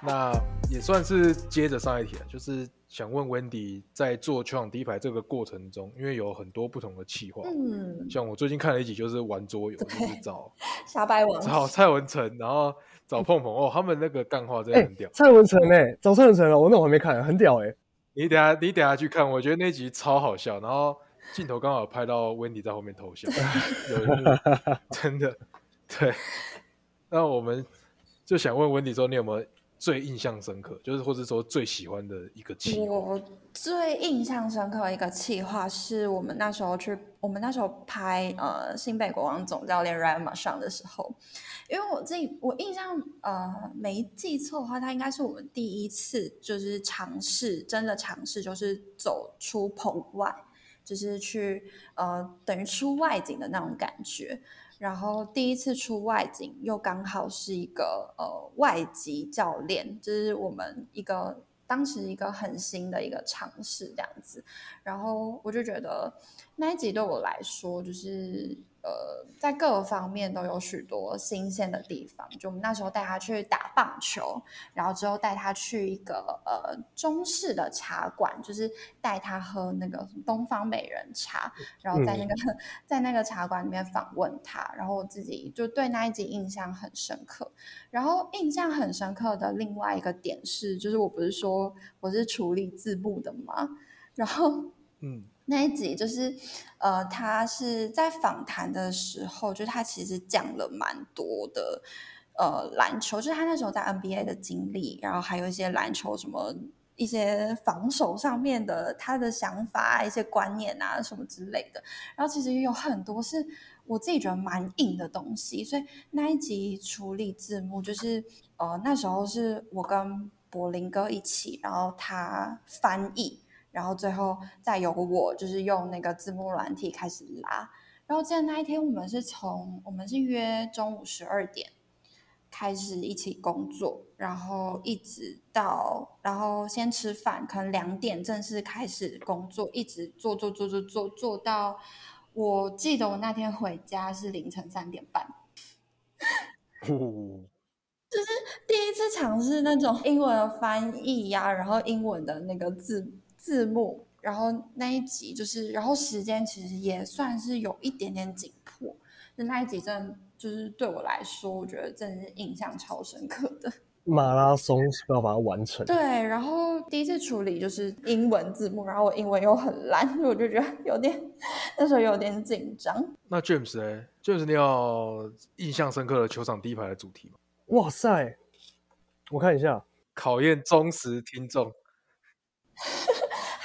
那也算是接着上一题了，就是想问 Wendy 在做球场第一排这个过程中，因为有很多不同的企划，嗯，像我最近看了一集，就是玩桌游，就是找沙白王找蔡文成，然后找碰碰哦，他们那个干话真的很屌。蔡文成哎，找蔡文成了，我那我还没看，很屌哎。你等下你等下去看，我觉得那集超好笑，然后镜头刚好拍到 Wendy 在后面偷笑，有一幕 真的对。那我们就想问 Wendy 说，你有没有？最印象深刻，就是或者说最喜欢的一个企划。我最印象深刻的一个企划是我们那时候去，我们那时候拍呃新北国王总教练 Ryan 马上的时候，因为我自己我印象呃没记错的话，他应该是我们第一次就是尝试真的尝试，就是走出棚外，就是去呃等于出外景的那种感觉。然后第一次出外景，又刚好是一个呃外籍教练，这是我们一个当时一个很新的一个尝试这样子。然后我就觉得那一集对我来说，就是。呃，在各个方面都有许多新鲜的地方。就我们那时候带他去打棒球，然后之后带他去一个呃中式的茶馆，就是带他喝那个东方美人茶，然后在那个 在那个茶馆里面访问他，然后我自己就对那一集印象很深刻。然后印象很深刻的另外一个点是，就是我不是说我是处理字幕的吗？然后嗯。那一集就是，呃，他是在访谈的时候，就是他其实讲了蛮多的，呃，篮球，就是他那时候在 NBA 的经历，然后还有一些篮球什么一些防守上面的他的想法、一些观念啊什么之类的。然后其实也有很多是我自己觉得蛮硬的东西，所以那一集处理字幕，就是呃那时候是我跟柏林哥一起，然后他翻译。然后最后再由我就是用那个字幕软体开始拉。然后记得那一天我们是从我们是约中午十二点开始一起工作，然后一直到然后先吃饭，可能两点正式开始工作，一直做做做做做做到我记得我那天回家是凌晨三点半。就是第一次尝试那种英文的翻译呀，然后英文的那个字。字幕，然后那一集就是，然后时间其实也算是有一点点紧迫。就那一集真的就是对我来说，我觉得真的是印象超深刻的。马拉松是要把它完成。对，然后第一次处理就是英文字幕，然后我英文又很烂，所 以我就觉得有点那时候有点紧张。那 James 呢？James，你有印象深刻的球场第一排的主题吗？哇塞，我看一下，考验忠实听众。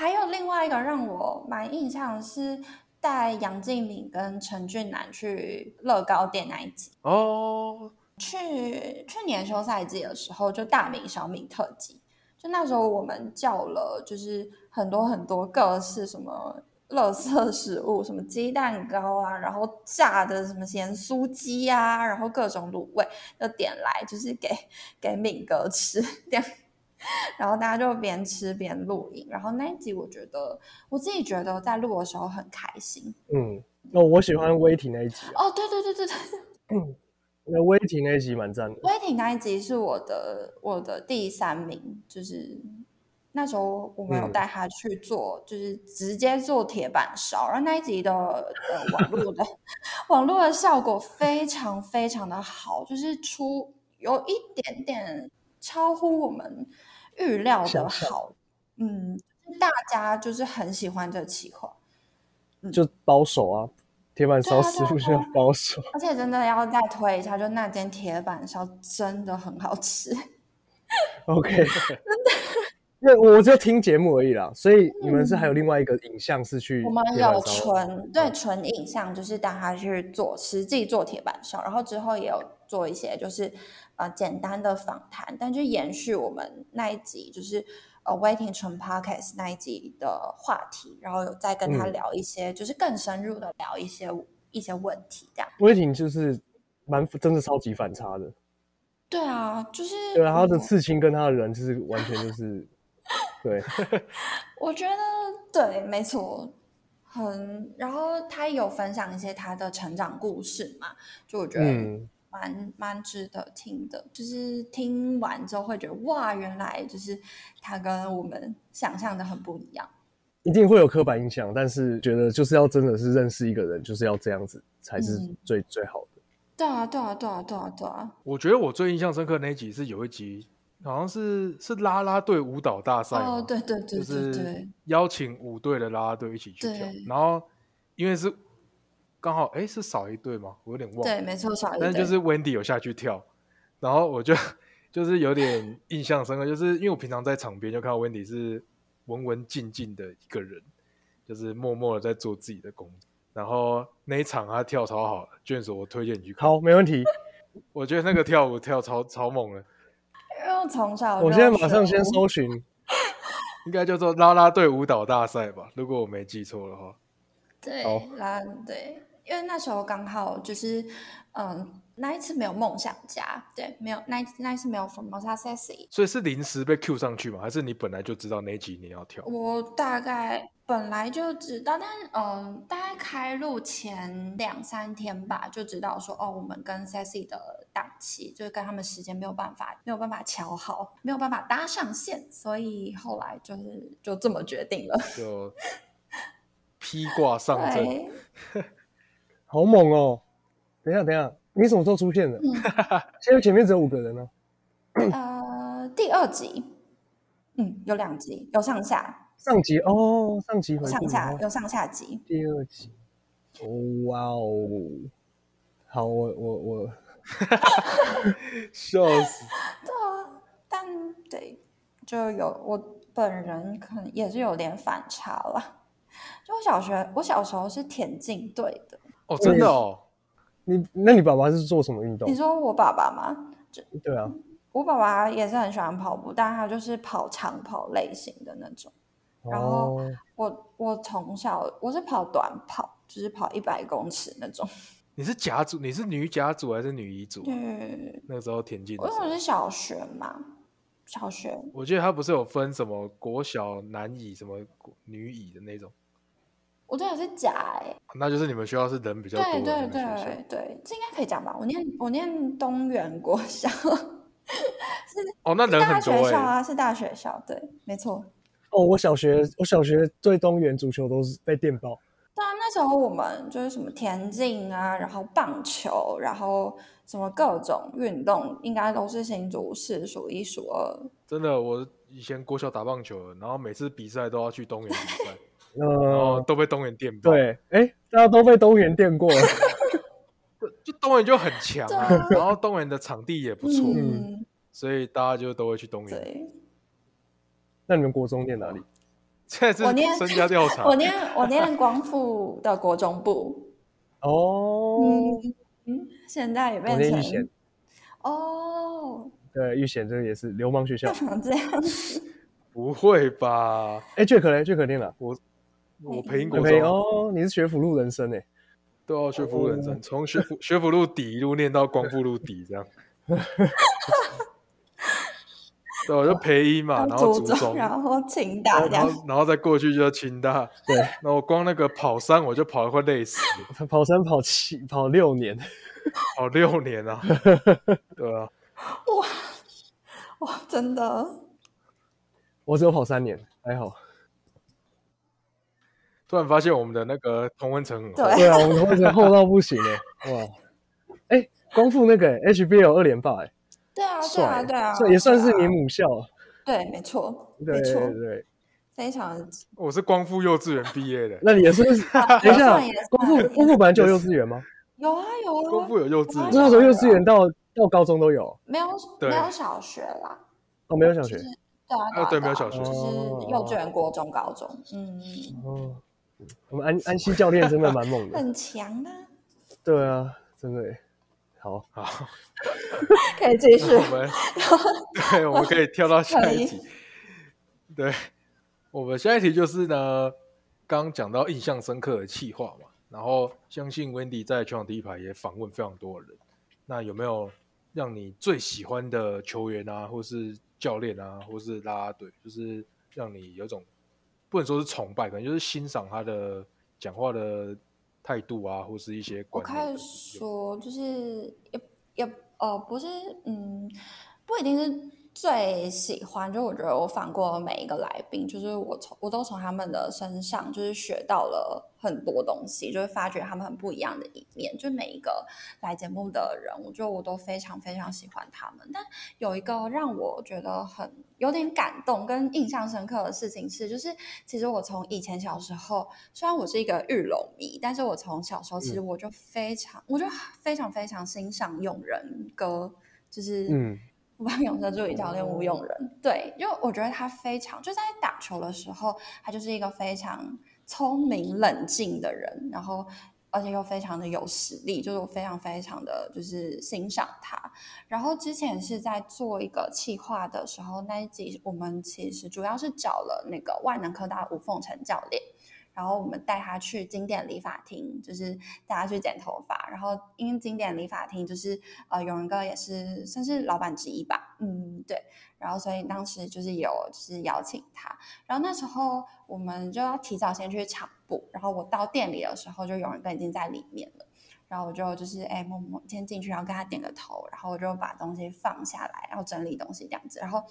还有另外一个让我蛮印象是带杨敬敏跟陈俊南去乐高店那一集哦。去去年休赛季的时候，就大米小米特辑，就那时候我们叫了就是很多很多各式什么乐色食物，什么鸡蛋糕啊，然后炸的什么咸酥鸡啊，然后各种卤味就点来，就是给给敏哥吃这样。然后大家就边吃边录影，然后那一集我觉得我自己觉得在录的时候很开心。嗯，哦，我喜欢威霆那一集。哦，对对对对对。嗯，那威霆那一集蛮赞的。威霆那一集是我的我的第三名，就是那时候我们有带他去做，就是直接做铁板烧，然后那一集的呃网络的 网络的效果非常非常的好，就是出有一点点超乎我们。预料的好，嗯，大家就是很喜欢这个企划，就包手啊，铁板烧师傅就要包手，而且真的要再推一下，就那间铁板烧真的很好吃。OK，真的，因为我就听节目而已啦，所以你们是还有另外一个影像是去，我们有纯对纯影像，就是带他去做实际做铁板烧，然后之后也有做一些就是。呃，简单的访谈，但就延续我们那一集，就是呃，Waiting 纯 Podcast 那一集的话题，然后有再跟他聊一些，就是更深入的聊一些一些问题，这样。Waiting 就是蛮真的超级反差的。对啊，就是对啊，他的刺青跟他的人就是完全就是对。我觉得对，没错，很，然后他有分享一些他的成长故事嘛，就我觉得嗯，蛮蛮值得听的。就是听完之后会觉得哇，原来就是他跟我们想象的很不一样。一定会有刻板印象，但是觉得就是要真的是认识一个人，就是要这样子才是嗯最、最好的。对啊，对啊，对啊，对啊，对啊，我觉得我最印象深刻的那一集是有一集，好像是是啦啦队舞蹈大赛哦，对对对就是，邀请五队的啦啦队一起去跳对，然后因为是刚好哎是少一对吗？我有点忘了，对，没错，少一对但是就是 Wendy 有下去跳，然后我就就是有点印象深刻，就是因为我平常在场边就看到 Wendy 是文文静静的一个人，就是默默的在做自己的工作。然后那一场他跳超好的，卷所我推荐你去看。好，，没问题。我觉得那个跳舞跳超超猛的，因为我从小我就现在马上先搜寻。应该叫做啦啦队舞蹈大赛吧，如果我没记错的话。对好，啦，对，因为那时候刚好就是，嗯，那一次没有梦想家，对，没有那一那一次没有 Formosa Sexy，所以是临时被 Q 上去吗？还是你本来就知道那一集你要跳？我大概本来就知道，但嗯，大概开录前两三天吧，就知道说哦，我们跟 Sexy 的档期就是跟他们时间没有办法没有办法调好，没有办法搭上线，所以后来就是就这么决定了。就披挂上阵。对，好猛哦！等一下，等一下，你什么时候出现的？嗯 现在前面只有五个人呢、呃，第二集，嗯，有两集，有上下，上集哦，上集上下有上下集。第二集。哦哇哦！好，我我我，笑死！对啊但对，就有我本人可能也是有点反差了。就我小学，我小时候是田径队的。哦，真的哦，你那你爸爸是做什么运动你？说我爸爸吗？对啊，我爸爸也是很喜欢跑步，但他就是跑长跑类型的那种。然后哦，我我从小我是跑短跑，就是跑一百公尺那种。你是甲组，你是女甲组还是女乙组？对，那个时候田径因为我是小学嘛，小学我记得他不是有分什么国小男乙、什么国女乙的那种，我这也是假哎、那就是你们学校是人比较多对对。对对，这应该可以讲吧？我念我念东园国小，哦，那人大很多哎、学校啊，是大学校，对，没错。哦，我小学我小学对东园足球都是被电爆。对啊，那时候我们就是什么田径啊，然后棒球，然后什么各种运动，应该都是新竹市数一数二。真的，我以前国小打棒球，然后每次比赛都要去东园比赛，然呃，都被东园电爆。，对，哎，大家都被东园电过了。就东园就很强啊然后东园的场地也不错，嗯，所以大家就都会去东园。对，那你们国中念哪里？现在我念是身家调查 我，念我念光复的国中部，哦，嗯嗯，现在也我变成念哦，对，玉贤这个也是流氓学校 这样子？不会吧？哎，Jack 嘞，Jack 念哪？我培英国培中哦，你是学府路人生哎。都要学府路人哦生，从学府学府路底一路念到光复路底这样。对，我就培一嘛，然后初竹中，然后清大然后再过去就清大。对，那我光那个跑山我就跑得快累死了，跑山跑七跑六年，跑六年啊。对啊，哇哇，真的，我只有跑三年，还好。突然发现我们的那个同温层很厚。对对啊，我们同学厚到不行哎，哇！哎，光复那个哎 HBL 二连霸哎，对啊，对啊，对啊，也算是你母校。对，没错，对对没错，对，非常 我是光复幼稚园毕业的，那你也是？等一下，光复光复本来就有幼稚园吗？有啊有啊，光复有幼稚那时候幼稚园到到高中都有没有对没有小学啦，哦，没有小学对啊啊对没有啊小学就是幼稚园、国中、高中，嗯，哦。我们安安西教练真的蛮猛的，很强啊，对啊，真的。好，好，可以继续我们 对，我们可以跳到下一题。对，我们下一题就是呢，刚刚讲到印象深刻的气话嘛，然后相信 Wendy 在全场第一排也访问非常多的人，那有没有让你最喜欢的球员啊，或是教练啊，或是啦啦队，就是让你有种不能说是崇拜，可能就是欣赏他的讲话的态度啊，或是一些我观念的。可以说，就是也也呃，不是，嗯，不一定是最喜欢。就我觉得我访过每一个来宾，就是我从我都从他们的身上就是学到了很多东西，就是发掘他们很不一样的一面。就每一个来节目的人，我觉得我都非常非常喜欢他们。但有一个让我觉得很有点感动跟印象深刻的事情是，就是其实我从以前小时候，虽然我是一个玉龙迷，但是我从小时候其实我就非常，我就非常非常欣赏永仁哥，就是嗯我帮勇士助理教练吴永仁，对，因为我觉得他非常就在打球的时候，他就是一个非常聪明冷静的人，然后而且又非常的有实力，就是我非常非常的就是欣赏他。然后之前是在做一个企划的时候，那一集我们其实主要是找了那个万能科大吴凤成教练。然后我们带他去经典理发厅，就是带他去剪头发。然后因为经典理发厅就是呃，永仁哥也是算是老板之一吧，嗯，对。然后所以当时就是有就是邀请他。然后那时候我们就要提早先去场部，然后我到店里的时候，就永仁哥已经在里面了。然后我就就是哎，默默先进去，然后跟他点个头，然后我就把东西放下来，然后整理东西这样子。然后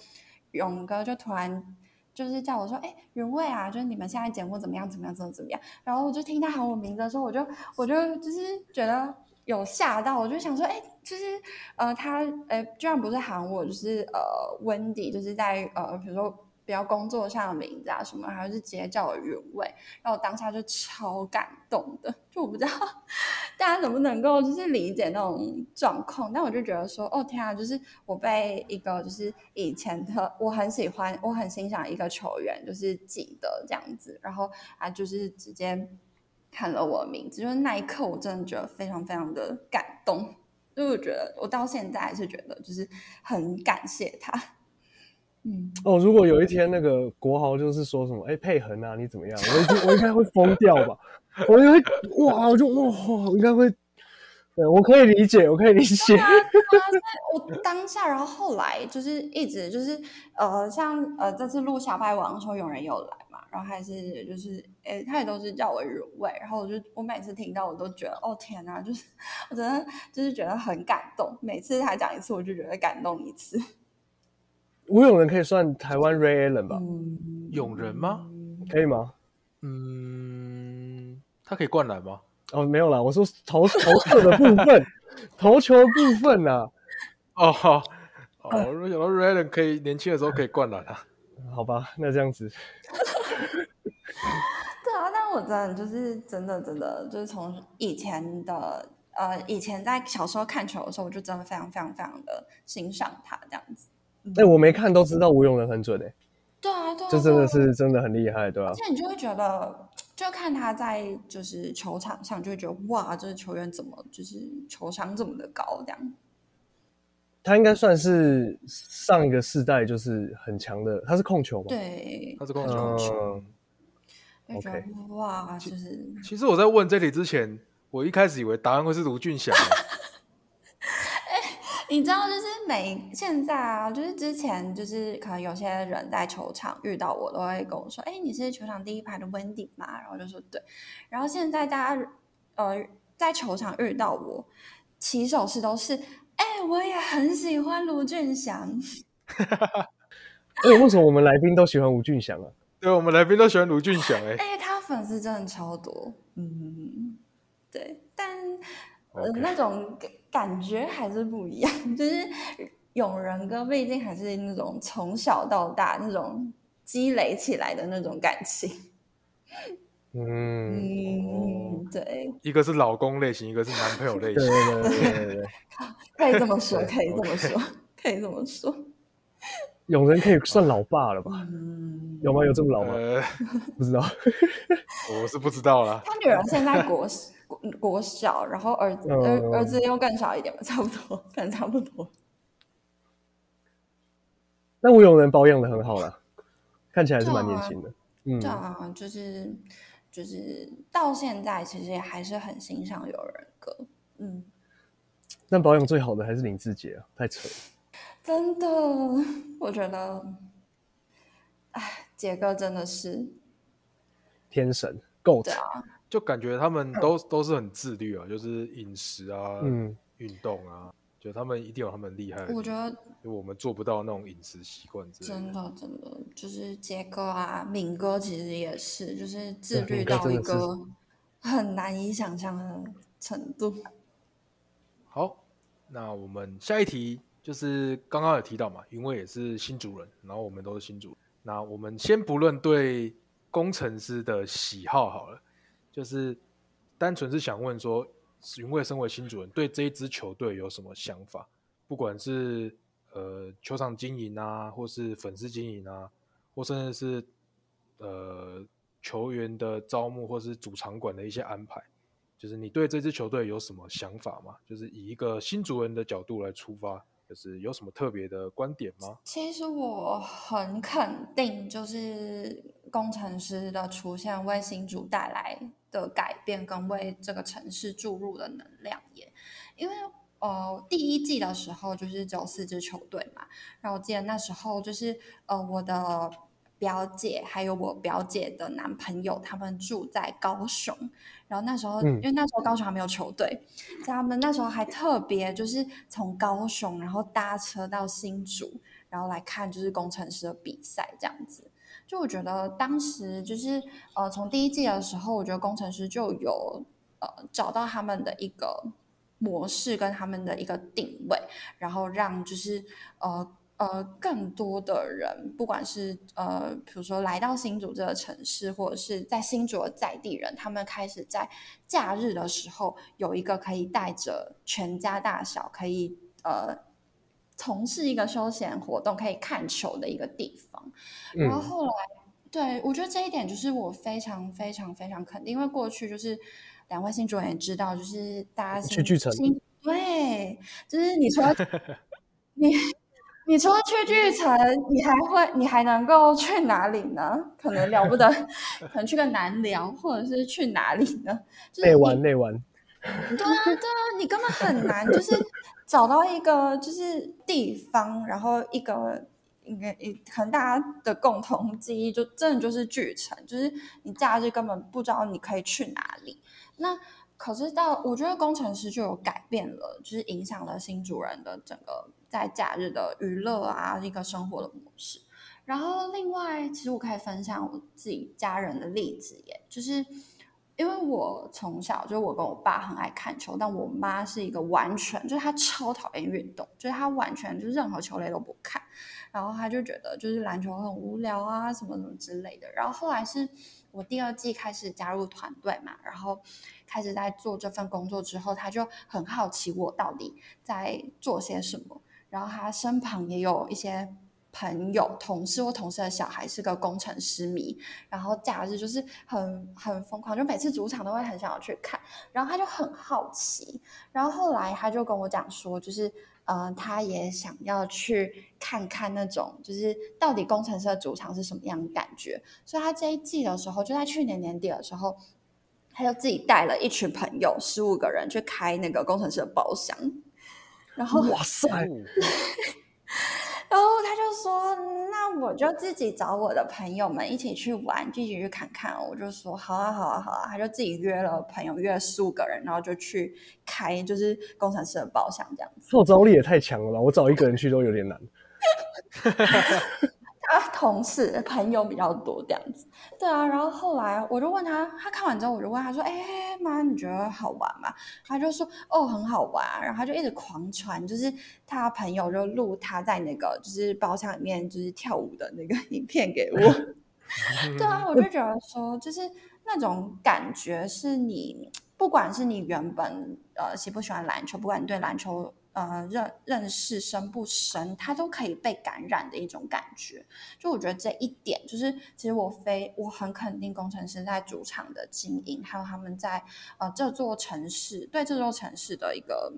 勇哥就突然。就是叫我说，哎，原味啊，就是你们现在节目怎么样？怎么样？怎么怎么样？然后我就听他喊我名字的时候，我就我就就是觉得有吓到，我就想说，哎，就是呃，他呃，居然不是喊我，就是呃温迪就是在呃，比如说比较工作上的名字啊什么，还是直接叫我原位，然后当下就超感动的，就我不知道 大家能不能够就是理解那种状况，但我就觉得说，哦天啊，就是我被一个就是以前的我很喜欢、我很欣赏一个球员，就是记得这样子，然后啊，就是直接喊了我的名字，就是那一刻我真的觉得非常非常的感动，因为我觉得我到现在还是觉得就是很感谢他。嗯，哦，如果有一天那个国豪就是说什么，哎，佩恒啊，你怎么样？我已经我应该会疯掉吧？我应该会哇，我就哇，我应该会，对我可以理解，我可以理解。啊，在我当下，然后后来就是一直就是呃，像呃这次录小白王的时候，有人有来嘛，然后还是就是哎，他也都是叫我原味，然后我就我每次听到我都觉得哦天哪，就是我真的就是觉得很感动，每次他讲一次，我就觉得感动一次。吴永仁可以算台湾 Ray Allen 吧？嗯，永仁吗？可以吗？嗯，他可以灌篮吗？哦，没有啦，我说投投射的部分，投球的部分啦。哦，好，哦，我想到 r a y Allen 可以年轻的时候可以灌篮啊。好吧，那这样子，对啊，但我真的就是真的真的就是从以前的呃以前在小时候看球的时候，我就真的非常非常非常的欣赏他这样子。哎，我没看都知道吴永仁很准哎，对啊，对啊，这真的是真的很厉害，对啊而？且你就会觉得，就看他在就是球场上，就会觉得哇，这个球员怎么就是球商这么的高这样。他应该算是上一个世代就是很强的，他是控球嘛？对，他是控球。嗯，OK 得哇，就是其实我在问这里之前，我一开始以为答案会是卢俊祥。你知道，就是每现在啊，就是之前就是可能有些人在球场遇到我，都会跟我说：“哎，你是球场第一排的 Wendy 吗？”然后就说对。然后现在大家呃在球场遇到我，起手式都是：“哎，我也很喜欢卢俊祥。”哎，为什么我们来宾都喜欢吴俊祥啊？对，我们来宾都喜欢卢俊祥哎、哎，他粉丝真的超多，嗯，对，但呃那种感感觉还是不一样，就是永仁哥毕竟还是那种从小到大那种积累起来的那种感情，嗯，嗯，对，一个是老公类型，一个是男朋友类型。对对对对 对，可以这么说，可以这么说，可以这么说，永仁可以算老爸了吧？嗯，有吗？有这么老吗？呃，不知道。我是不知道啦。他女儿现在国国国小，然后儿子儿嗯儿子又更小一点吧，差不多，可能差不多。那吴永仁保养的很好啦，看起来还是蛮年轻的。嗯对，啊，就是就是到现在，其实也还是很欣赏有人格，嗯，但保养最好的还是林志杰啊，太扯了。真的，我觉得，哎，杰哥真的是，天神对啊，就感觉他们都都是很自律啊，就是饮食啊，嗯，运动啊，就他们一定有他们厉害。我觉得就我们做不到那种饮食习惯之类真的。真的就是杰哥啊，敏哥其实也是，就是自律到一个很难以想象的程度。好，那我们下一题就是刚刚有提到嘛，云伟也是新主人，然后我们都是新主人。那我们先不论对工程师的喜好好了，就是单纯是想问说，云贵身为新主人，对这一支球队有什么想法？不管是呃球场经营啊，或是粉丝经营啊，或甚至是呃球员的招募，或是主场馆的一些安排。就是你对这支球队有什么想法吗？就是以一个新主人的角度来出发，就是有什么特别的观点吗？其实我很肯定，就是工程师的出现为新主带来的改变，跟为这个城市注入的能量耶。因为呃，第一季的时候就是只有四支球队嘛，然后我记得那时候就是呃，我的表姐还有我表姐的男朋友，他们住在高雄，然后那时候、嗯因为那时候高雄还没有球队，所以他们那时候还特别就是从高雄然后搭车到新竹，然后来看就是工程师的比赛这样子。就我觉得当时就是呃，从第一季的时候，我觉得工程师就有呃找到他们的一个模式跟他们的一个定位，然后让就是呃呃更多的人，不管是呃比如说来到新竹这个城市，或者是在新竹的在地人，他们开始在假日的时候有一个可以带着全家大小可以呃从事一个休闲活动，可以看球的一个地方。然后嗯后来，对我觉得这一点就是我非常非常非常肯定，因为过去就是两位新主人也知道，就是大家新去巨城对，就是你除了 你你除了去巨城，你还会你还能够去哪里呢？可能了不得，可能去个南寮，或者是去哪里呢？就是内你玩内玩，对啊，对啊，你根本很难，就是找到一个就是地方，然后一个应该一可能大家的共同记忆就真的就是巨城，就是你假日根本不知道你可以去哪里。那可是到我觉得工程师就有改变了，就是影响了新主人的整个在假日的娱乐啊一个生活的模式。然后另外，其实我可以分享我自己家人的例子耶，就是因为我从小就是我跟我爸很爱看球，但我妈是一个完全就是她超讨厌运动，就是她完全就任何球类都不看，然后她就觉得就是篮球很无聊啊什么什么之类的。然后后来是我第二季开始加入团队嘛，然后开始在做这份工作之后，她就很好奇我到底在做些什么，然后她身旁也有一些。朋友、同事或同事的小孩是个工程师迷，然后假日就是很很疯狂，就每次主场都会很想要去看，然后他就很好奇，然后后来他就跟我讲说，就是呃，他也想要去看看那种，就是到底工程师的主场是什么样的感觉，所以他这一季的时候，就在去年年底的时候，他就自己带了一群朋友，十五个人去开那个工程师的包厢，然后哇塞，哦 然后他就说：“那我就自己找我的朋友们一起去玩，一起去看看。”我就说：“好啊，好啊，好啊。”他就自己约了朋友，约了四五个人，然后就去开就是工程师的包厢这样子。号召力也太强了吧！我找一个人去都有点难。啊，同事朋友比较多这样子。对啊，然后后来我就问他，他看完之后我就问他说：“哎妈，你觉得好玩吗？”他就说：“哦，很好玩。”然后他就一直狂传，就是他朋友就录他在那个就是包厢里面就是跳舞的那个 影片给我。对啊，我就觉得说，就是那种感觉是你，不管是你原本呃喜不喜欢篮球，不管你对篮球呃认认识深不深，它都可以被感染的一种感觉。就我觉得这一点，就是其实我非我很肯定工程师在主场的经营，还有他们在呃这座城市对这座城市的一个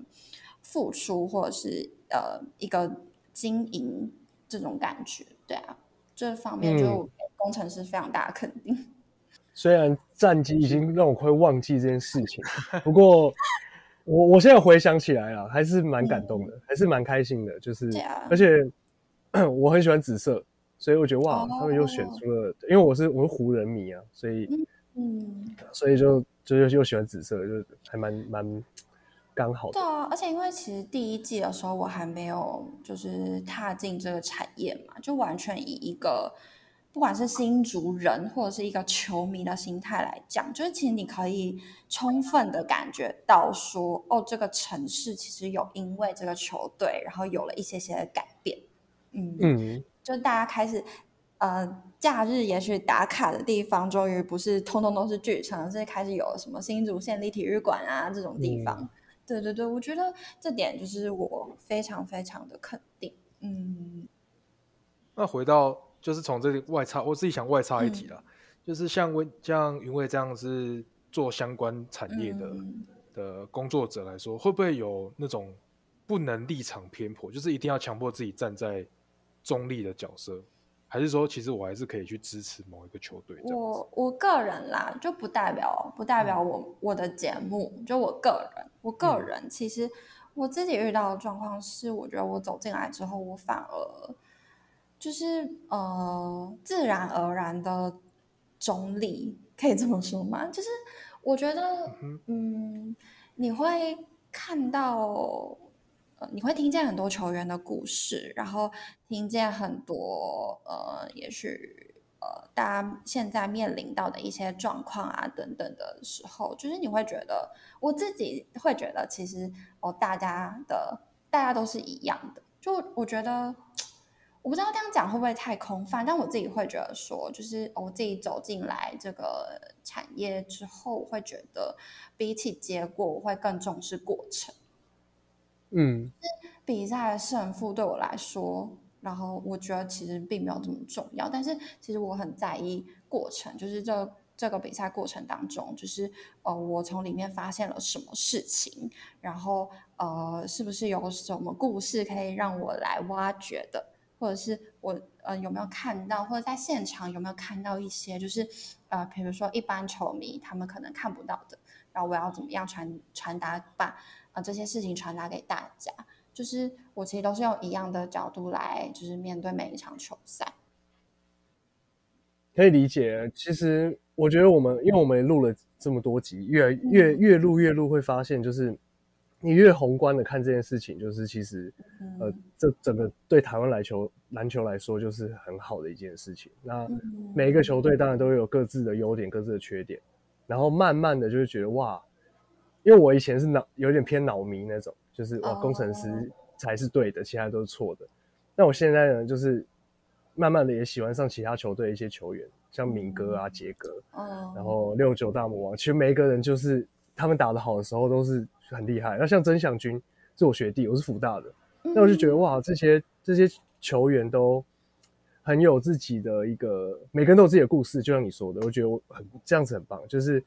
付出，或者是呃一个经营这种感觉。对啊，这方面就工程师非常大的肯定。虽然战绩已经让我快忘记这件事情，不过我我现在回想起来啊，还是蛮感动的，还是蛮开心的。就是啊而且 我很喜欢紫色，所以我觉得哇，哦他们又选出了，因为我是我是湖人迷啊，所以嗯，所以就就又又喜欢紫色，就还蛮蛮刚好的对。啊，而且因为其实第一季的时候我还没有就是踏进这个产业嘛，就完全以一个不管是新竹人或者是一个球迷的心态来讲，就是其实你可以充分的感觉到说，哦，这个城市其实有因为这个球队，然后有了一些些的改变，嗯嗯，就大家开始呃，假日也许打卡的地方，终于不是通通都是剧场，是开始有什么新竹县立体育馆啊这种地方。对对对，我觉得这点就是我非常非常的肯定。嗯那回到就是从这里外插，我自己想外插一题啦，就是像温像云卫这样是做相关产业的、嗯。的工作者来说，会不会有那种不能立场偏颇，就是一定要强迫自己站在中立的角色，还是说其实我还是可以去支持某一个球队？我我个人啦，就不代表不代表我我的节目，就我个人，我个人其实我自己遇到的状况是，我觉得我走进来之后，我反而就是呃自然而然的中立，可以这么说吗？就是我觉得嗯，嗯，你会看到。呃，你会听见很多球员的故事，然后听见很多呃，也许呃，大家现在面临到的一些状况啊等等的时候，就是你会觉得，我自己会觉得，其实哦，大家的大家都是一样的。就我觉得，我不知道这样讲会不会太空泛，但我自己会觉得说，就是、哦我自己走进来这个产业之后，我会觉得比起结果，我会更重视过程。嗯比赛的胜负对我来说，然后我觉得其实并没有这么重要，但是其实我很在意过程，就是这这个比赛过程当中，就是呃，我从里面发现了什么事情，然后呃，是不是有什么故事可以让我来挖掘的，或者是我呃有没有看到，或者在现场有没有看到一些，就是呃，比如说一般球迷他们可能看不到的，然后我要怎么样传传达把呃这些事情传达给大家。就是我其实都是用一样的角度来，就是面对每一场球赛。可以理解。其实我觉得我们，因为我们录了这么多集，越越越录越录，会发现就是你越宏观的看这件事情，就是其实呃嗯，这整个对台湾来球篮球来说，就是很好的一件事情。那嗯每一个球队当然都有各自的优点、各自的缺点，然后慢慢的就是觉得哇，因为我以前是脑有点偏脑迷那种，就是哇哦工程师才是对的，其他都是错的。那我现在呢，就是慢慢的也喜欢上其他球队一些球员，像敏哥啊、杰哥，嗯，然后六九大魔王，其实每一个人就是他们打得好的时候都是很厉害。那像曾祥军是我学弟，我是福大的，那我就觉得哇，这些这些球员都很有自己的一个，每个人都有自己的故事，就像你说的，我觉得我很这样子很棒，就是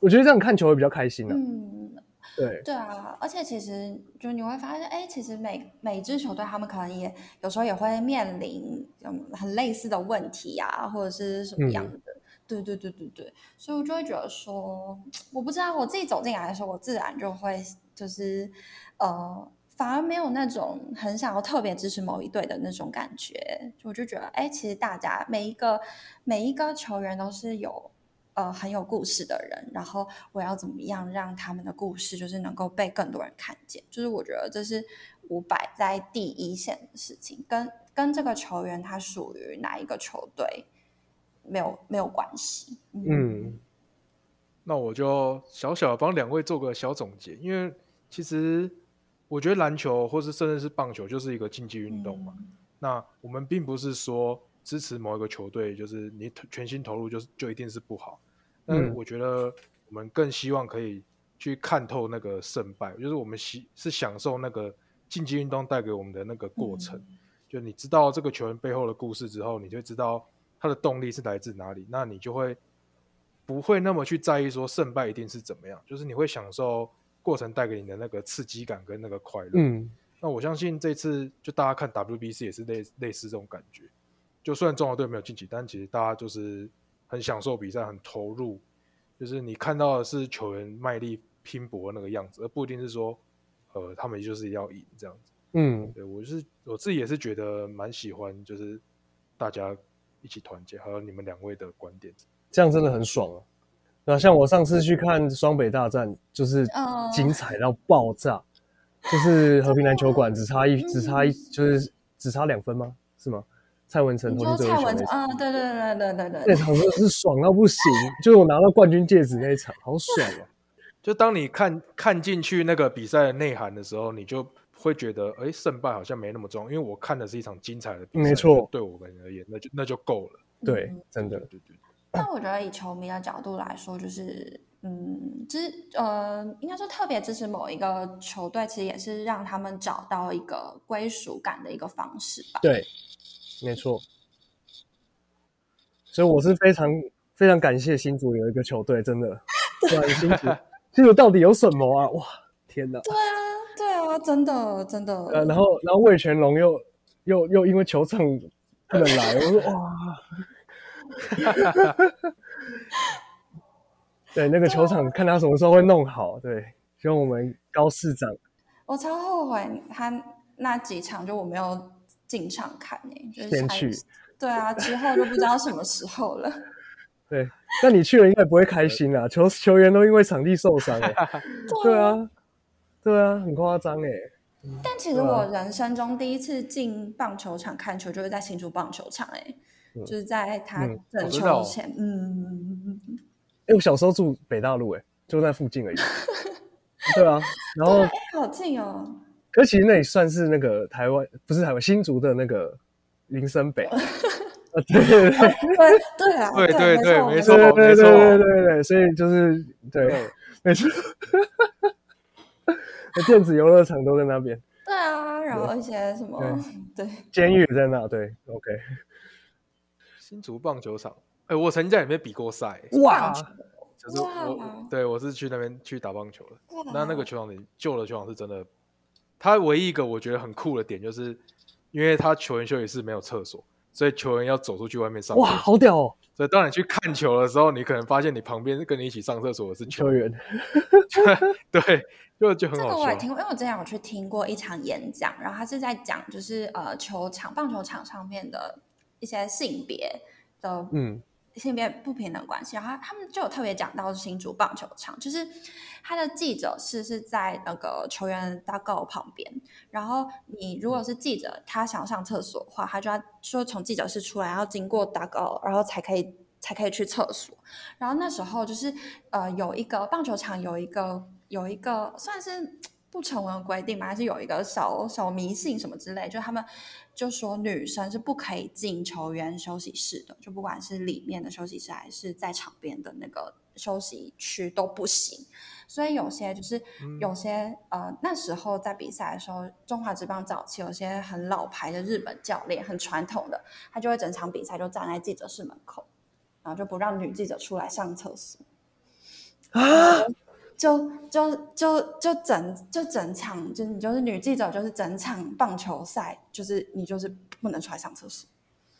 我觉得这样看球会比较开心啊。嗯，对，对啊，而且其实就你会发现，哎，其实每每支球队他们可能也有时候也会面临嗯很类似的问题啊，或者是什么样的。对对对对对，所以我就会觉得说，我不知道我自己走进来的时候，我自然就会就是呃，反而没有那种很想要特别支持某一队的那种感觉。我就觉得，哎，其实大家每一个每一个球员都是有呃很有故事的人，然后我要怎么样让他们的故事就是能够被更多人看见，就是我觉得这是我摆在第一线的事情，跟跟这个球员他属于哪一个球队没有没有关系。嗯那我就小小地帮两位做个小总结，因为其实我觉得篮球或是甚至是棒球就是一个竞技运动嘛。嗯那我们并不是说支持某一个球队，就是你投全心投入就是就一定是不好。但我觉得我们更希望可以去看透那个胜败，就是我们喜是享受那个竞技运动带给我们的那个过程。嗯就你知道这个球员背后的故事之后，你就知道他的动力是来自哪里，那你就会不会那么去在意说胜败一定是怎么样，就是你会享受过程带给你的那个刺激感跟那个快乐。嗯那我相信这次就大家看 WBC 也是类类似这种感觉，就虽然中国队没有晋级，但其实大家就是很享受比赛，很投入，就是你看到的是球员卖力拼搏那个样子，而不一定是说，呃，他们就是要赢这样子。嗯，对我是我自己也是觉得蛮喜欢，就是大家一起团结，还有你们两位的观点。这样真的很爽啊！那像我上次去看双北大战，就是嗯精彩到爆炸，就是和平篮球馆只差一只差一就是只差两分吗？是吗？蔡文成你投进最后一球说蔡文成，那场，嗯，对对对对对对那场真的是爽到不行，就是我拿到冠军戒指那一场，好爽啊！就当你看看进去那个比赛的内涵的时候，你就会觉得，哎，胜败好像没那么重要，因为我看的是一场精彩的比赛，没错对我们而言，那就那就够了。对嗯，真的对，对对，但我觉得以球迷的角度来说，就是嗯，支呃，应该说特别支持某一个球队，其实也是让他们找到一个归属感的一个方式吧。对，没错。所以我是非常非常感谢新竹有一个球队，真的，对新竹 新竹到底有什么啊？哇，天哪！对啊，对啊，真的真的。呃，然后然后魏全龙又又又因为球场不能来，我说哇，对，那个球场看他什么时候会弄好，对，希望我们高市长我超后悔他那几场就我没有进场看呢、就是还先去。对啊，之后就不知道什么时候了。对，那你去了应该不会开心啦，球球员都因为场地受伤哎，对啊，对啊，很夸张哎，但其实我人生中第一次进棒球场看球，就是在新竹棒球场、欸，嗯。就是在他嗯整哦真的哦球前，嗯，哎，我小时候住北大路哎，就在附近而已，对啊，然后好近哦。可其实那里算是那个台湾不是台湾新竹的那个林森北，啊，对对对。对对啊，对对对没没错对对对没错。对对对，所以就是对，没错，电子游乐场都在那边，对啊，然后一些什么，对，监狱在那，对，OK，新竹棒球场，哎，我曾经在里面比过赛，哇，就是我对我是去那边去打棒球的。那那个球场里旧的球场是真的，它唯一一个我觉得很酷的点就是，因为它球员休息室没有厕所，所以球员要走出去外面上厕哇，好屌哦，所以当你去看球的时候，你可能发现你旁边跟你一起上厕所的是球球员，对，就就很好这个。我也听过，因为我之前有去听过一场演讲，然后他是在讲就是呃球场棒球场上面的一些性别的嗯，性别不平等关系，然后他们就有特别讲到新竹棒球场，就是他的记者室是在那个球员大告旁边，然后你如果是记者，他想上厕所的话，他就要说从记者室出来，然后经过大告，然后才可以才可以去厕所。然后那时候就是呃有一个棒球场有一个有一个算是不成文的规定嘛，还是有一个小小迷信什么之类，就他们就说女生是不可以进球员休息室的，就不管是里面的休息室还是在场边的那个休息区都不行。所以有些就是有些、呃那时候在比赛的时候，中华职棒早期有些很老牌的日本教练，很传统的，他就会整场比赛就站在记者室门口，然后就不让女记者出来上厕所。啊，就就就就整就整场，就是你就是女记者，就是整场棒球赛，就是你就是不能出来上厕所。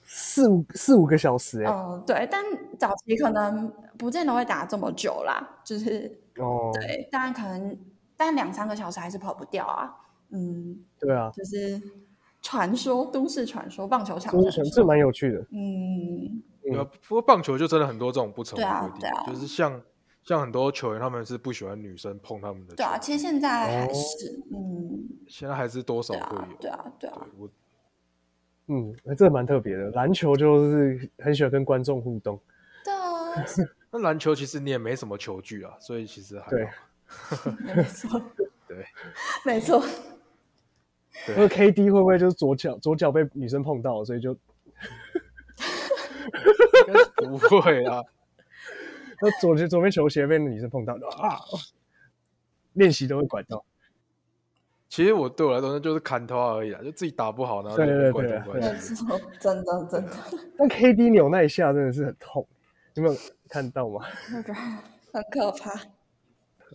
四五四五个小时哎，嗯，对，但早期可能不见得会打这么久啦，就是哦，对，当然可能，但两三个小时还是跑不掉啊。嗯，对啊，就是传说，都市传说，棒球场传说。这这蛮有趣的，嗯，对啊不过棒球就真的很多这种不成对文规定，啊对啊就是像像很多球员他们是不喜欢女生碰他们的球，对啊，其实现在还哦是，嗯，现在还是多少会有。，对啊，对啊对，我嗯，这蛮特别的。篮球就是很喜欢跟观众互动，对啊，那篮球其实你也没什么球具啊，所以其实还对好。没错，对，没错。那个 KD 会不会就是左脚左脚被女生碰到，所以就应该不会啊。那左左边球鞋被女生碰到啊，练习都会拐到。其实我对我来说，那就是砍头而已啊，就自己打不好，然后就对对怪对真的 真的，但 KD 扭那一下真的是很痛，有没有看到吗？那个很可怕。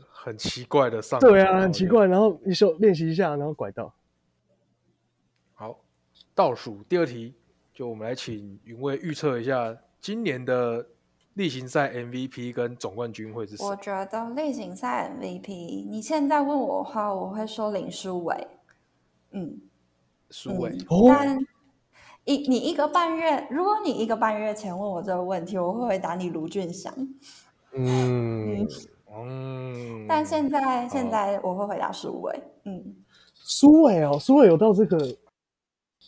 很奇怪的上。对啊，很奇。怪。然后你手练习一下，然后拐到。好，倒数第二题，就我们来请云卫预测一下今年的例行赛 MVP 跟总冠军会是谁？我觉得例行赛 MVP，你现在问我的话，我会说林书伟。嗯，书伟。嗯哦但一你一个半月，如果你一个半月前问我这个问题，我会回答你卢俊祥。嗯，嗯，但现在现在我会回答书伟，嗯，书伟哦，书伟有到这个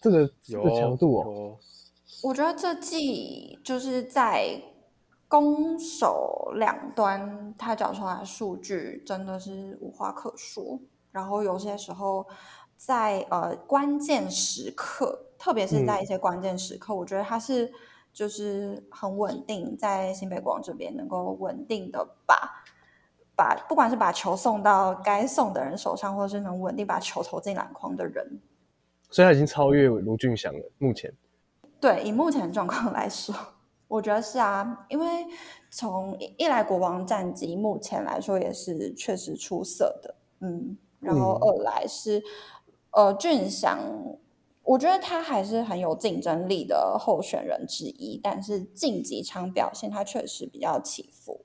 这个这有个强度哦，我觉得这季就是在攻守两端，他缴出来的数据真的是无话可说。然后有些时候在呃关键时刻，特别是在一些关键时刻，我觉得他是就是很稳定，在新北国王这边能够稳定的把把不管是把球送到该送的人手上，或者是能稳定把球投进篮筐的人，所以他已经超越卢俊祥了。目前，对，以目前的状况来说，我觉得是啊，因为从一一来国王战绩目前来说也是确实出色的，嗯，然后嗯二来是、呃俊祥，我觉得他还是很有竞争力的候选人之一，但是近几场表现他确实比较起伏，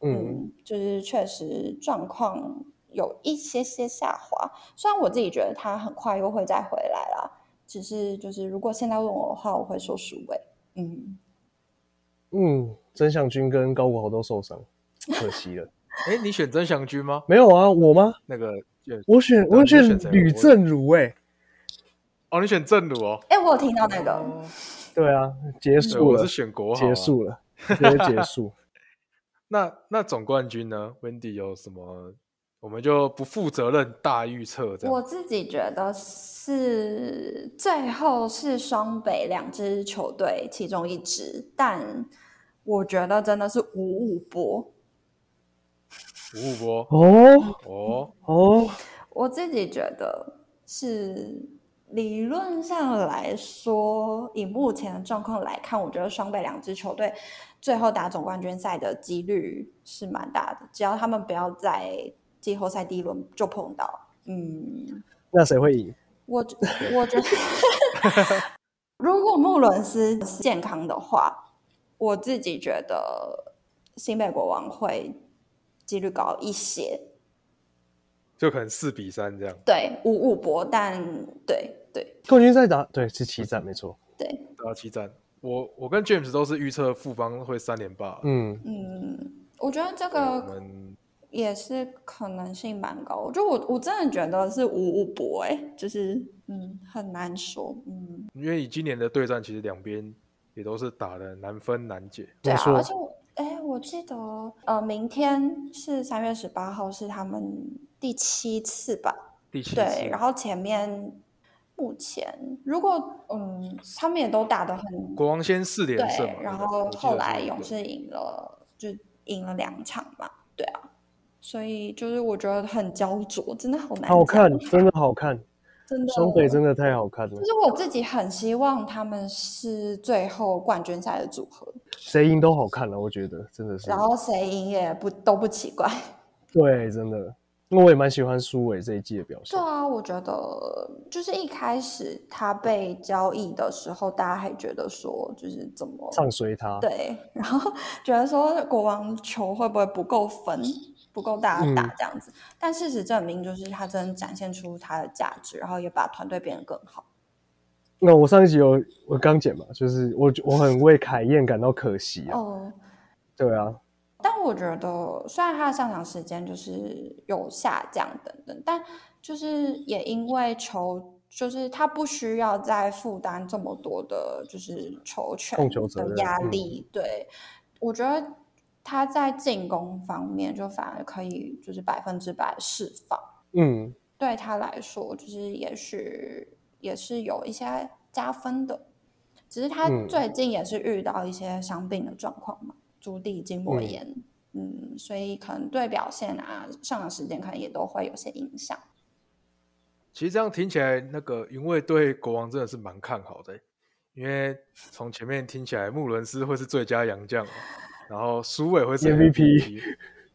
嗯，嗯，就是确实状况有一些些下滑。虽然我自己觉得他很快又会再回来啦，只是就是如果现在问我的话，我会说数位。嗯，嗯，曾祥军跟高国豪都受伤，可惜了。哎，你选曾祥军吗？没有啊，我吗？那个我选我选吕我正如哎、哦，你选正如哦。哎，我有听到那个，哦对啊，结，束了我是，选国豪啊结。束了，直接结束。那那总冠军呢？Wendy 有什么？我们就不负责任大预测这我。自己觉得是最后是双北两支球队其中一支，但我觉得真的是五五波。五五波哦哦，哦，我自己觉得是理论上来说，以目前的状况来看，我觉得双倍两支球队最后打总冠军赛的几率是蛮大的，只要他们不要在季后赛第一轮就碰到。嗯，那谁会赢？我觉我觉得，如果穆伦斯健康的话，我自己觉得新北国王会几率高一些。就可能四比三这样。对，五五博，但对对冠军赛打对是七战没错。对，打七战，我我跟 James 都是预测富邦会三连霸。嗯，嗯，我觉得这个也是可能性蛮高。就我我真的觉得是五五博，哎，就是嗯很难说，嗯，因为以今年的对战，其实两边也都是打的难分难解。对啊，而且我哎，我记得呃，明天是三月十八号，是他们第七次吧？第七次，对，然后前面目前如果嗯，他们也都打得很国王先四连胜然后后来勇士赢了，就赢了两场嘛，对啊，所以就是我觉得很焦灼，真的好难好看，真的好看，真的双北真的太好看了就，是我自己很希望他们是最后冠军赛的组合，谁赢都好看了，我觉得真的是然。后谁赢也不都不奇怪。对，真的，因为我也蛮喜欢苏伟这一季的表现对。啊，我觉得就是一开始他被交易的时候，大家还觉得说就是怎么唱随他，对，然后觉得说国王球会不会不够分，不够大家打嗯这样子。但事实证明，就是他真的展现出他的价值，然后也把团队变得更好。那我上一集有我刚剪嘛，就是我我很为凯燕感到可惜啊。哦，对啊，但我觉得虽然他的上场时间就是有下降等等，但就是也因为球，就是他不需要再负担这么多的，就是球权的压力。对，我觉得他在进攻方面就反而可以就是百分之百释放。嗯，对他来说，就是也许也是有一些加分的，只是他嗯。最近也是遇到一些伤病的状况嘛，足底筋膜嗯。炎，嗯所以可能对表现啊、上场时间可能也都会有些影响。其实这样听起来，那个云卫对国王真的是蛮看好的欸，因为从前面听起来，穆伦斯会是最佳洋将嘛，然后苏伟会是 MVP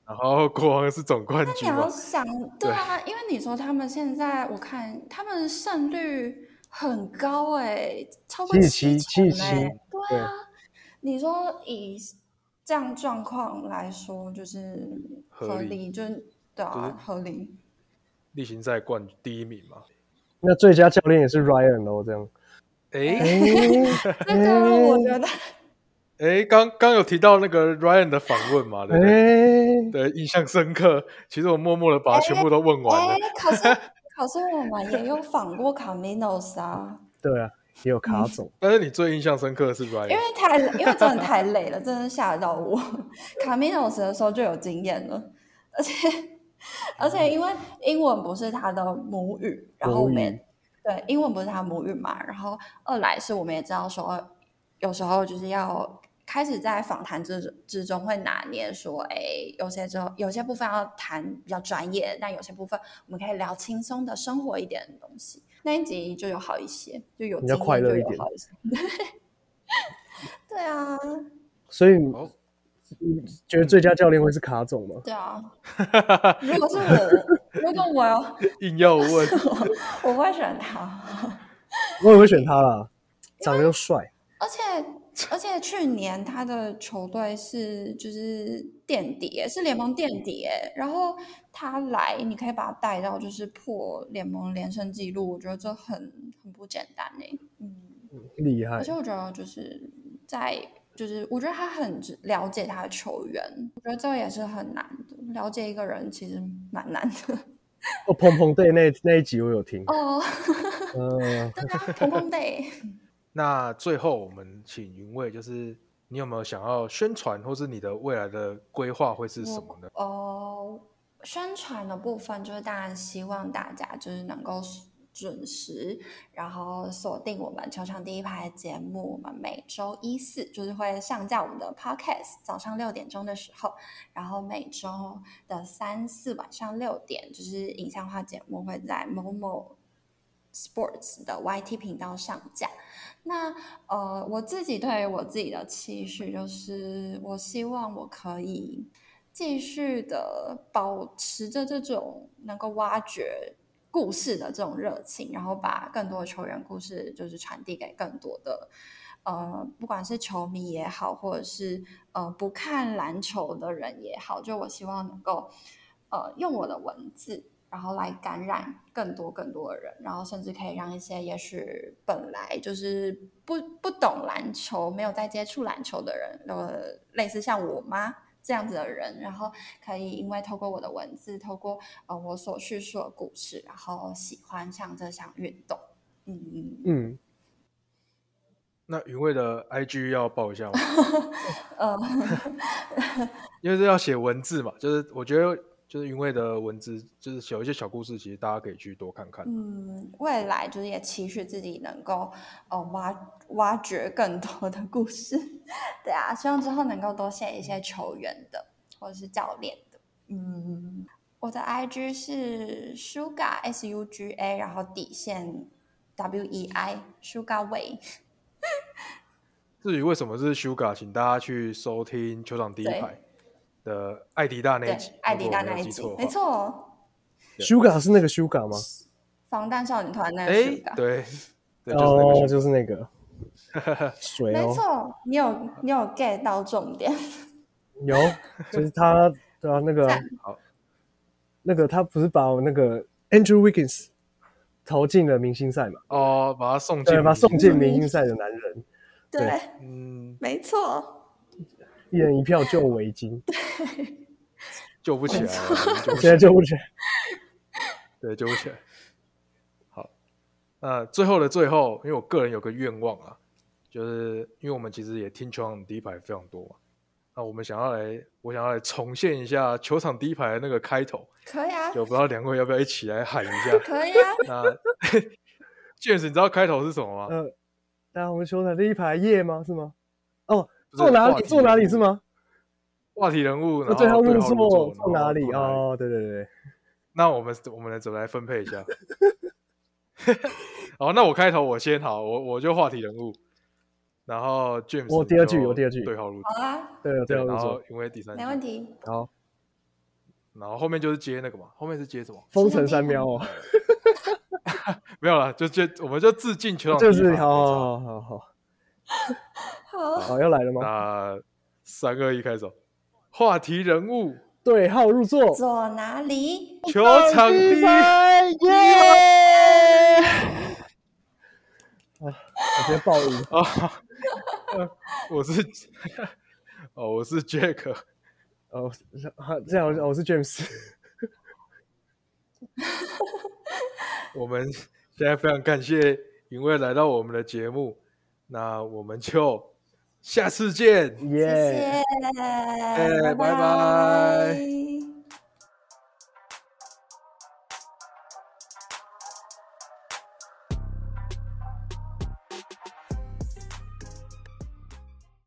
然后国王是总冠你军你要，想，对啊，因为你说他们现在，我看他们胜率很高哎、超过77七成77哎，对对啊，你说以这样状况来说，就是合理合理，就是对啊，就是合理。例行赛冠第一名嘛。那最佳教练也是 Ryan 哦，这样。哎、哎这个我觉得，哎，刚刚有提到那个 Ryan 的访问嘛？对不对？哎，对，印象深刻。其实我默默的把它全部都问完了。哎，可是可是我们也有访过 Caminos 啊，对啊，也有卡总。但是你最印象深刻的是 Ryan，因为太因为真的太累了，真的吓到我。Caminos 的时候就有经验了，而且而且因为英文不是他的母语，然后我们对英文不是他母语嘛，然后二来是我们也知道说，有时候就是要开始在访谈之之中会拿捏说，哎，有些之后有些部分要谈比较专业，但有些部分我们可以聊轻松的生活一点的东西。那一集就有好一些，就有比较快乐一点。对啊，所以哦你觉得最佳教练会是卡总吗？对啊。如果是我，如果我要，硬要问，我会选他。我也会选他啦，长得又帅。而且而且去年他的球队是就是垫底，是联盟垫底。然后他来，你可以把他带到就是破联盟连胜记录，我觉得这很很不简单哎。嗯，厉害而且我觉得就是在就是我觉得他很了解他的球员，我觉得这也是很难的。了解一个人其实蛮难的哦，砰砰队那那一集我有听，哦。嗯，对啊，砰砰 day。那最后我们请云卫，就是你有没有想要宣传，或是你的未来的规划会是什么呢？哦，宣传的部分就是当然希望大家就是能够准时，然后锁定我们球场第一排的节目。我们每周一四就是会上架我们的 podcast，早上六点钟的时候，然后每周的三四晚上六点就是影像化节目会在某某 Sports 的 YT 频道上架。那呃，我自己对于我自己的期许就是，我希望我可以继续的保持着这种能够挖掘故事的这种热情，然后把更多的球员故事就是传递给更多的呃，不管是球迷也好，或者是呃不看篮球的人也好，就我希望能够呃用我的文字。然后来感染更多更多的人，然后甚至可以让一些也许本来就是不不懂篮球、没有在接触篮球的人，呃，类似像我妈这样子的人，然后可以因为透过我的文字，透过呃我所叙述的故事，然后喜欢上这项运动。嗯，嗯，那云卫的 IG 要报一下吗？呃，因为是要写文字嘛，就是我觉得就是云卫的文字，就是有一些小故事，其实大家可以去多看看。嗯，未来就是也期许自己能够呃挖挖掘更多的故事，对啊，希望之后能够多写一些球员的或者是教练的。嗯，我的 IG 是 Suga S U G A，然后底线 W E I Suga Way。至于为什么是 Sugar，请大家去收听球场第一排的艾迪大那一集，，艾迪如果我没达那一集没。错，Sugar 是那个 Sugar 吗？防弹少女团那个哎 Suga。，对，对，就是那个哦，就是那个 水没哦，错，你有你有 get 到重点。有，就是他，对啊，那个好，那个他不是把我那个 Andrew Wiggins 投进了明星赛嘛？哦，把他送进，对，把他送进明星赛的男人，对，对嗯，没错。一人一票救围巾 救不起来了，救现在，救不起来。对，救不起来。好，那最后的最后，因为我个人有个愿望啊，就是因为我们其实也听球场第一排非常多嘛，那我们想要来，我想要来重现一下球场第一排的那个开头，可以啊，就不知道两位要不要一起来喊一下？可以啊，那 James，你知道开头是什么吗？呃，大家我们球场第一排夜吗？是吗？哦，坐哪里？坐哪里是吗？话题人物，哦，然对号入后对号入座，坐哪里？哦，对对对，那我们我们怎么来分配一下？好，那我开头我先好，我我就话题人物，然后 James 我第二句我第二句对号入座，好啊，对对对，号入座然后。因为第三句没问，题。好，然后后面就是接那个嘛，后面是接什么？封城三喵哦，没有了，就就我们就致敬球场就是好好好好好要来了吗？那三二一开始，话题人物，对号入座，坐哪里？球场第一，排耶！啊，我直接爆音。啊，我是哦，我是 Jack。哦，这样我是 James。我们现在非常感谢云卫来到我们的节目，那我们就下次见，耶！谢谢，拜拜。